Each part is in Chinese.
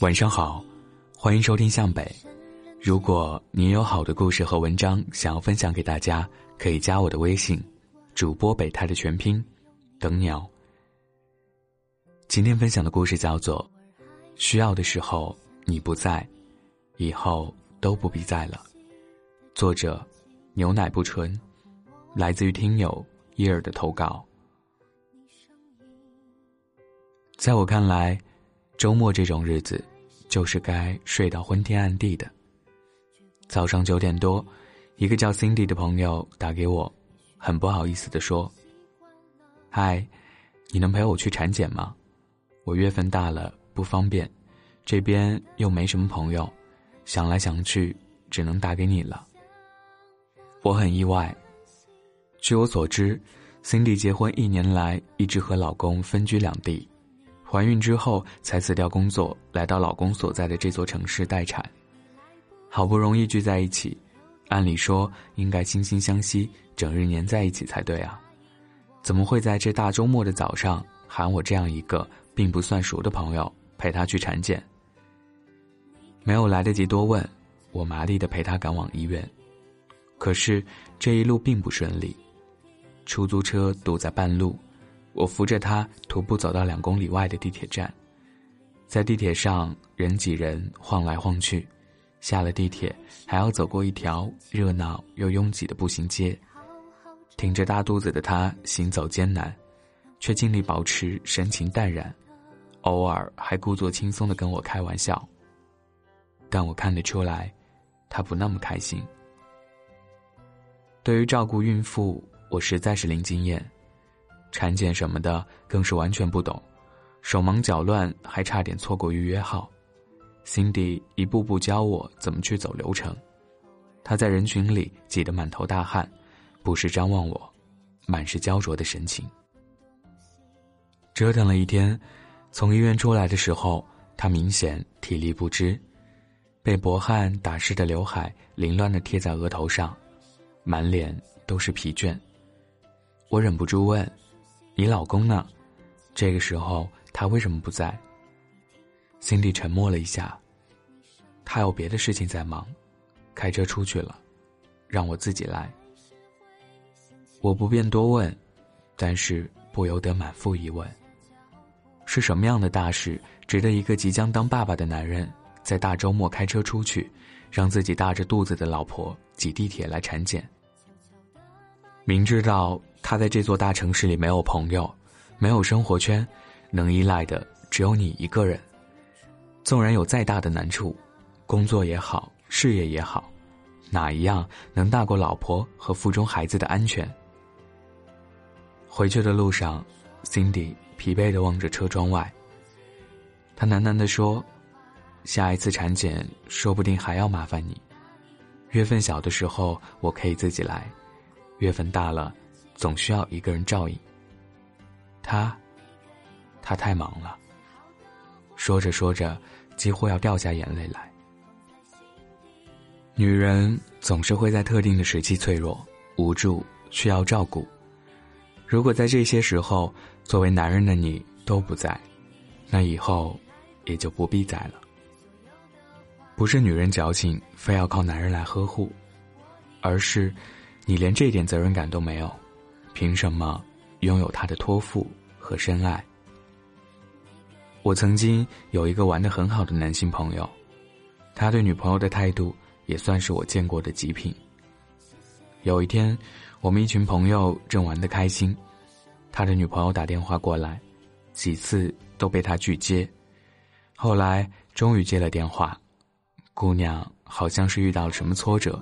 晚上好，欢迎收听向北。如果你有好的故事和文章想要分享给大家，可以加我的微信，主播北泰的全拼，等鸟。今天分享的故事叫做《需要的时候你不在，以后都不必在了》。作者：牛奶不纯，来自于听友伊尔的投稿。在我看来，周末这种日子，就是该睡到昏天暗地的。早上九点多，一个叫 Cindy 的朋友打给我，很不好意思的说：“嗨，你能陪我去产检吗？我月份大了不方便，这边又没什么朋友，想来想去，只能打给你了。”我很意外。据我所知，Cindy 结婚一年来一直和老公分居两地。怀孕之后才辞掉工作，来到老公所在的这座城市待产。好不容易聚在一起，按理说应该惺惺相惜，整日黏在一起才对啊，怎么会在这大周末的早上喊我这样一个并不算熟的朋友陪她去产检？没有来得及多问，我麻利的陪她赶往医院。可是这一路并不顺利，出租车堵在半路。我扶着他徒步走到两公里外的地铁站，在地铁上人挤人，晃来晃去。下了地铁，还要走过一条热闹又拥挤的步行街。挺着大肚子的他行走艰难，却尽力保持神情淡然，偶尔还故作轻松的跟我开玩笑。但我看得出来，他不那么开心。对于照顾孕妇，我实在是零经验。产检什么的更是完全不懂，手忙脚乱，还差点错过预约号。辛迪一步步教我怎么去走流程，他在人群里挤得满头大汗，不时张望我，满是焦灼的神情。折腾了一天，从医院出来的时候，他明显体力不支，被薄汗打湿的刘海凌乱的贴在额头上，满脸都是疲倦。我忍不住问。你老公呢？这个时候他为什么不在？辛迪沉默了一下。他有别的事情在忙，开车出去了，让我自己来。我不便多问，但是不由得满腹疑问：是什么样的大事，值得一个即将当爸爸的男人在大周末开车出去，让自己大着肚子的老婆挤地铁来产检？明知道。他在这座大城市里没有朋友，没有生活圈，能依赖的只有你一个人。纵然有再大的难处，工作也好，事业也好，哪一样能大过老婆和腹中孩子的安全？回去的路上，Cindy 疲惫的望着车窗外。他喃喃的说：“下一次产检说不定还要麻烦你。月份小的时候我可以自己来，月份大了。”总需要一个人照应。他，他太忙了。说着说着，几乎要掉下眼泪来。女人总是会在特定的时期脆弱、无助，需要照顾。如果在这些时候，作为男人的你都不在，那以后也就不必在了。不是女人矫情，非要靠男人来呵护，而是你连这点责任感都没有。凭什么拥有他的托付和深爱？我曾经有一个玩的很好的男性朋友，他对女朋友的态度也算是我见过的极品。有一天，我们一群朋友正玩的开心，他的女朋友打电话过来，几次都被他拒接，后来终于接了电话，姑娘好像是遇到了什么挫折，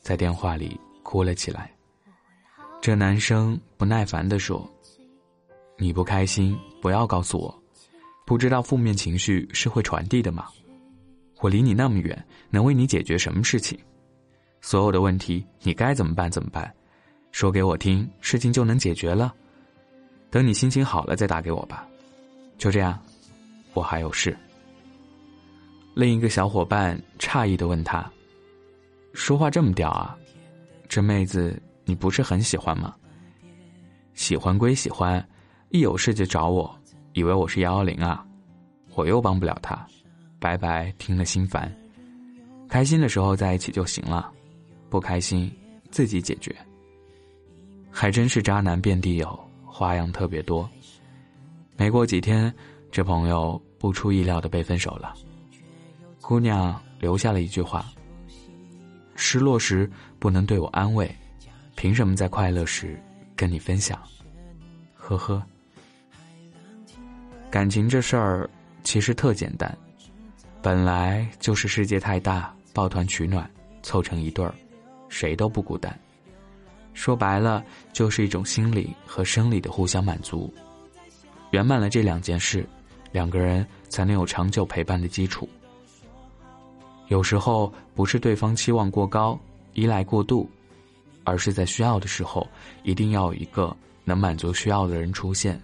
在电话里哭了起来。这男生不耐烦地说：“你不开心，不要告诉我。不知道负面情绪是会传递的吗？我离你那么远，能为你解决什么事情？所有的问题你该怎么办怎么办？说给我听，事情就能解决了。等你心情好了再打给我吧。就这样，我还有事。”另一个小伙伴诧异的问他：“说话这么屌啊？这妹子？”你不是很喜欢吗？喜欢归喜欢，一有事就找我，以为我是幺幺零啊？我又帮不了他，白白听了心烦。开心的时候在一起就行了，不开心自己解决。还真是渣男遍地有，花样特别多。没过几天，这朋友不出意料的被分手了。姑娘留下了一句话：“失落时不能对我安慰，凭什么在快乐时跟你分享？”呵呵。感情这事儿其实特简单，本来就是世界太大，抱团取暖，凑成一对儿，谁都不孤单。说白了，就是一种心理和生理的互相满足。圆满了这两件事，两个人才能有长久陪伴的基础。有时候不是对方期望过高、依赖过度，而是在需要的时候，一定要有一个能满足需要的人出现。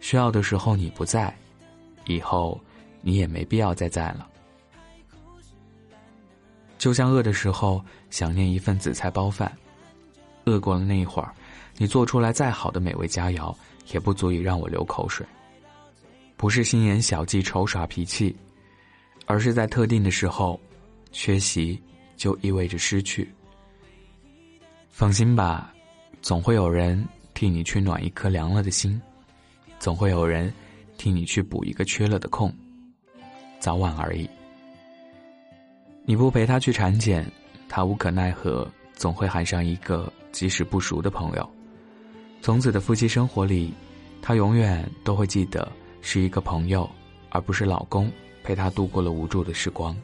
需要的时候你不在，以后你也没必要再在了。就像饿的时候想念一份紫菜包饭，饿过了那一会儿，你做出来再好的美味佳肴。也不足以让我流口水。不是心眼小、记仇、耍脾气，而是在特定的时候，缺席就意味着失去。放心吧，总会有人替你去暖一颗凉了的心，总会有人替你去补一个缺了的空，早晚而已。你不陪他去产检，他无可奈何，总会喊上一个即使不熟的朋友。从此的夫妻生活里，他永远都会记得是一个朋友，而不是老公陪他度过了无助的时光。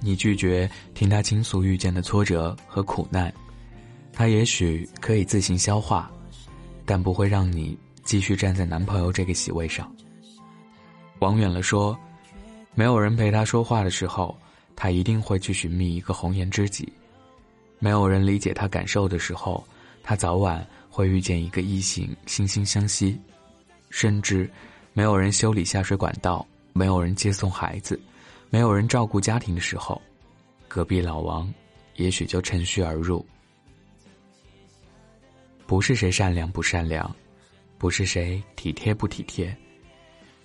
你拒绝听他倾诉遇见的挫折和苦难，他也许可以自行消化，但不会让你继续站在男朋友这个席位上。往远了说，没有人陪他说话的时候，他一定会去寻觅一个红颜知己；没有人理解他感受的时候。他早晚会遇见一个异性，惺惺相惜，甚至没有人修理下水管道，没有人接送孩子，没有人照顾家庭的时候，隔壁老王也许就趁虚而入。不是谁善良不善良，不是谁体贴不体贴，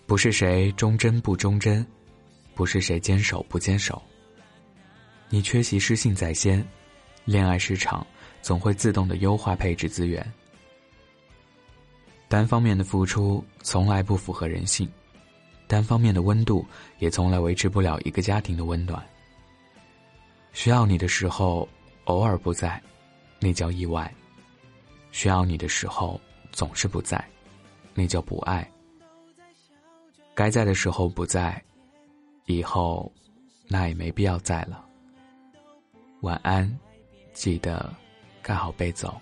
不是谁忠贞不忠贞，不是谁坚守不坚守。你缺席失信在先，恋爱市场。总会自动的优化配置资源。单方面的付出从来不符合人性，单方面的温度也从来维持不了一个家庭的温暖。需要你的时候偶尔不在，那叫意外；需要你的时候总是不在，那叫不爱。该在的时候不在，以后那也没必要在了。晚安，记得。盖好被走。